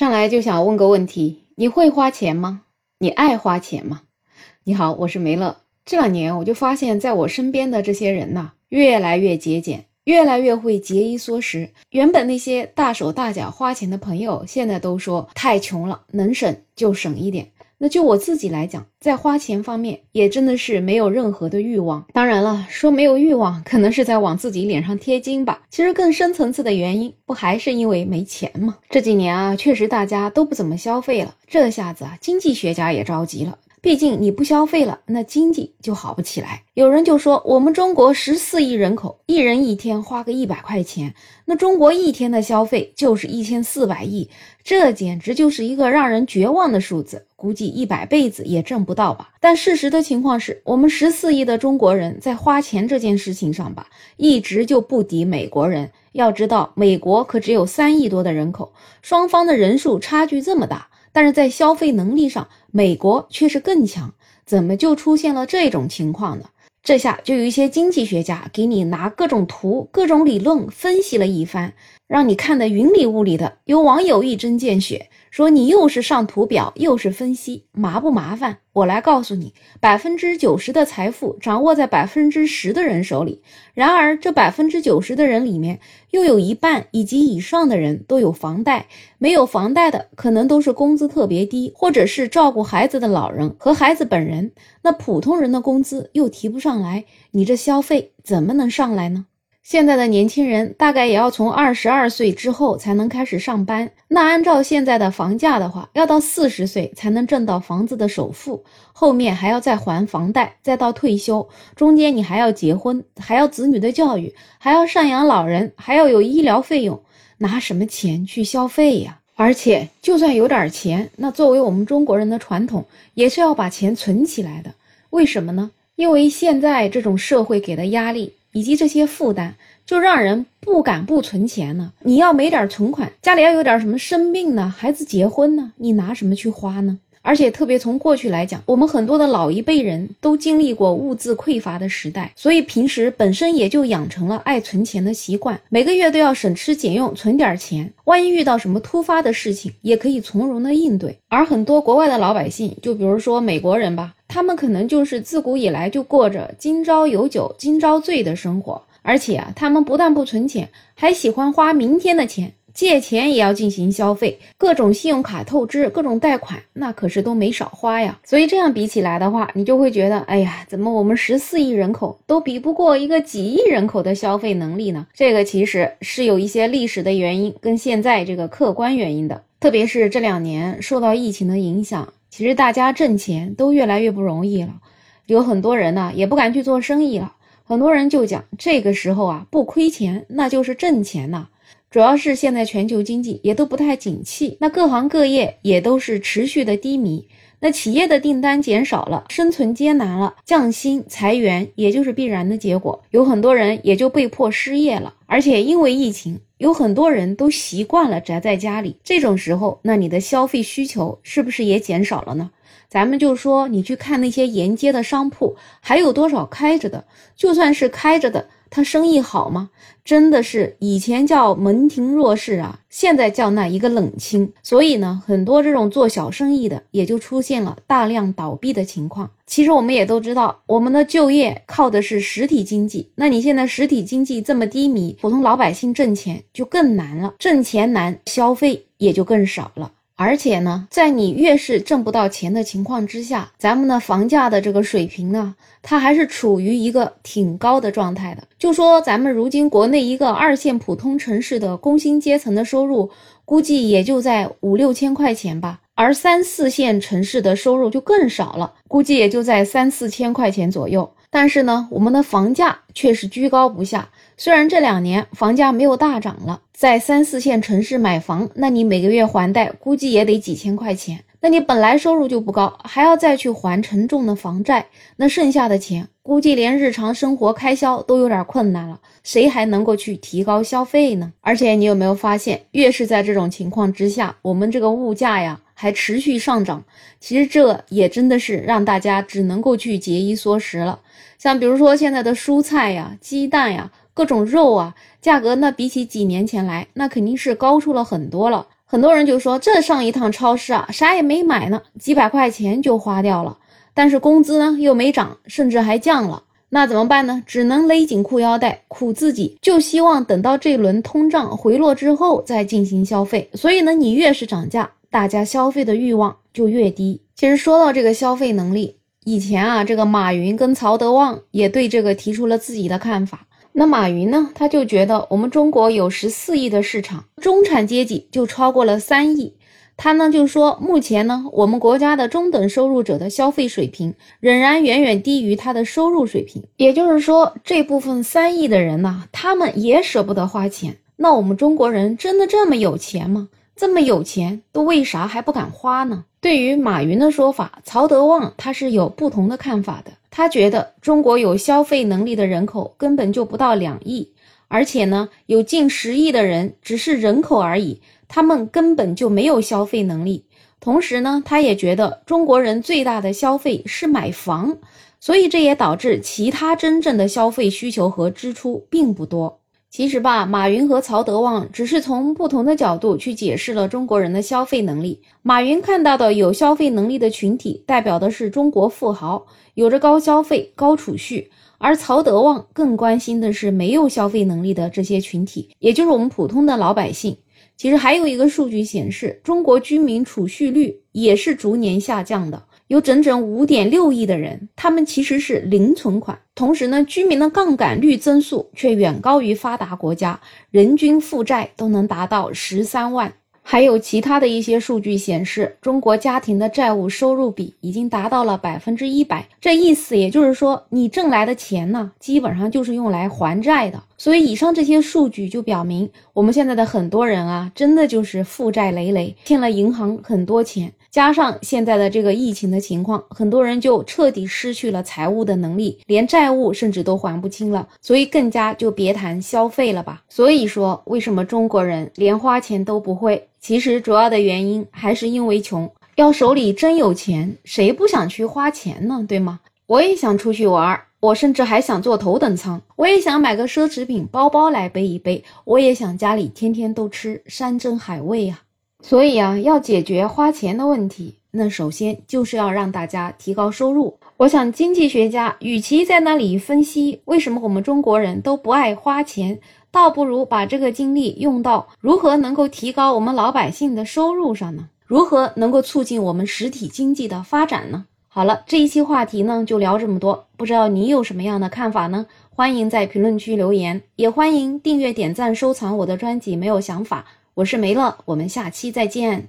上来就想问个问题：你会花钱吗？你爱花钱吗？你好，我是梅乐。这两年我就发现，在我身边的这些人呐，越来越节俭，越来越会节衣缩食。原本那些大手大脚花钱的朋友，现在都说太穷了，能省就省一点。那就我自己来讲，在花钱方面也真的是没有任何的欲望。当然了，说没有欲望，可能是在往自己脸上贴金吧。其实更深层次的原因，不还是因为没钱吗？这几年啊，确实大家都不怎么消费了，这下子啊，经济学家也着急了。毕竟你不消费了，那经济就好不起来。有人就说，我们中国十四亿人口，一人一天花个一百块钱，那中国一天的消费就是一千四百亿，这简直就是一个让人绝望的数字，估计一百辈子也挣不到吧。但事实的情况是，我们十四亿的中国人在花钱这件事情上吧，一直就不敌美国人。要知道，美国可只有三亿多的人口，双方的人数差距这么大。但是在消费能力上，美国却是更强，怎么就出现了这种情况呢？这下就有一些经济学家给你拿各种图、各种理论分析了一番，让你看得云里雾里的。有网友一针见血。说你又是上图表又是分析，麻不麻烦？我来告诉你，百分之九十的财富掌握在百分之十的人手里。然而，这百分之九十的人里面，又有一半以及以上的人都有房贷，没有房贷的可能都是工资特别低，或者是照顾孩子的老人和孩子本人。那普通人的工资又提不上来，你这消费怎么能上来呢？现在的年轻人大概也要从二十二岁之后才能开始上班。那按照现在的房价的话，要到四十岁才能挣到房子的首付，后面还要再还房贷，再到退休，中间你还要结婚，还要子女的教育，还要赡养老人，还要有医疗费用，拿什么钱去消费呀？而且就算有点钱，那作为我们中国人的传统，也是要把钱存起来的。为什么呢？因为现在这种社会给的压力。以及这些负担，就让人不敢不存钱呢。你要没点存款，家里要有点什么生病呢，孩子结婚呢，你拿什么去花呢？而且特别从过去来讲，我们很多的老一辈人都经历过物资匮乏的时代，所以平时本身也就养成了爱存钱的习惯，每个月都要省吃俭用存点钱，万一遇到什么突发的事情，也可以从容的应对。而很多国外的老百姓，就比如说美国人吧。他们可能就是自古以来就过着今朝有酒今朝醉的生活，而且啊，他们不但不存钱，还喜欢花明天的钱，借钱也要进行消费，各种信用卡透支，各种贷款，那可是都没少花呀。所以这样比起来的话，你就会觉得，哎呀，怎么我们十四亿人口都比不过一个几亿人口的消费能力呢？这个其实是有一些历史的原因跟现在这个客观原因的，特别是这两年受到疫情的影响。其实大家挣钱都越来越不容易了，有很多人呢也不敢去做生意了。很多人就讲这个时候啊不亏钱那就是挣钱呐。主要是现在全球经济也都不太景气，那各行各业也都是持续的低迷。那企业的订单减少了，生存艰难了，降薪裁员也就是必然的结果。有很多人也就被迫失业了，而且因为疫情，有很多人都习惯了宅在家里。这种时候，那你的消费需求是不是也减少了呢？咱们就说，你去看那些沿街的商铺，还有多少开着的？就算是开着的。他生意好吗？真的是以前叫门庭若市啊，现在叫那一个冷清。所以呢，很多这种做小生意的也就出现了大量倒闭的情况。其实我们也都知道，我们的就业靠的是实体经济。那你现在实体经济这么低迷，普通老百姓挣钱就更难了，挣钱难，消费也就更少了。而且呢，在你越是挣不到钱的情况之下，咱们的房价的这个水平呢，它还是处于一个挺高的状态的。就说咱们如今国内一个二线普通城市的工薪阶层的收入，估计也就在五六千块钱吧，而三四线城市的收入就更少了，估计也就在三四千块钱左右。但是呢，我们的房价却是居高不下。虽然这两年房价没有大涨了，在三四线城市买房，那你每个月还贷估计也得几千块钱。那你本来收入就不高，还要再去还沉重的房债，那剩下的钱估计连日常生活开销都有点困难了。谁还能够去提高消费呢？而且你有没有发现，越是在这种情况之下，我们这个物价呀还持续上涨。其实这也真的是让大家只能够去节衣缩食了。像比如说现在的蔬菜呀、鸡蛋呀。各种肉啊，价格那比起几年前来，那肯定是高出了很多了。很多人就说这上一趟超市啊，啥也没买呢，几百块钱就花掉了，但是工资呢又没涨，甚至还降了，那怎么办呢？只能勒紧裤腰带，苦自己，就希望等到这轮通胀回落之后再进行消费。所以呢，你越是涨价，大家消费的欲望就越低。其实说到这个消费能力，以前啊，这个马云跟曹德旺也对这个提出了自己的看法。那马云呢？他就觉得我们中国有十四亿的市场，中产阶级就超过了三亿。他呢就说，目前呢，我们国家的中等收入者的消费水平仍然远远低于他的收入水平。也就是说，这部分三亿的人呢，他们也舍不得花钱。那我们中国人真的这么有钱吗？这么有钱，都为啥还不敢花呢？对于马云的说法，曹德旺他是有不同的看法的。他觉得中国有消费能力的人口根本就不到两亿，而且呢，有近十亿的人只是人口而已，他们根本就没有消费能力。同时呢，他也觉得中国人最大的消费是买房，所以这也导致其他真正的消费需求和支出并不多。其实吧，马云和曹德旺只是从不同的角度去解释了中国人的消费能力。马云看到的有消费能力的群体，代表的是中国富豪，有着高消费、高储蓄；而曹德旺更关心的是没有消费能力的这些群体，也就是我们普通的老百姓。其实还有一个数据显示，中国居民储蓄率也是逐年下降的。有整整五点六亿的人，他们其实是零存款。同时呢，居民的杠杆率增速却远高于发达国家，人均负债都能达到十三万。还有其他的一些数据显示，中国家庭的债务收入比已经达到了百分之一百。这意思也就是说，你挣来的钱呢，基本上就是用来还债的。所以，以上这些数据就表明，我们现在的很多人啊，真的就是负债累累，欠了银行很多钱。加上现在的这个疫情的情况，很多人就彻底失去了财务的能力，连债务甚至都还不清了，所以更加就别谈消费了吧。所以说，为什么中国人连花钱都不会？其实主要的原因还是因为穷。要手里真有钱，谁不想去花钱呢？对吗？我也想出去玩儿，我甚至还想坐头等舱，我也想买个奢侈品包包来背一背，我也想家里天天都吃山珍海味呀。所以啊，要解决花钱的问题，那首先就是要让大家提高收入。我想，经济学家与其在那里分析为什么我们中国人都不爱花钱，倒不如把这个精力用到如何能够提高我们老百姓的收入上呢？如何能够促进我们实体经济的发展呢？好了，这一期话题呢就聊这么多，不知道你有什么样的看法呢？欢迎在评论区留言，也欢迎订阅、点赞、收藏我的专辑。没有想法。我是梅乐，我们下期再见。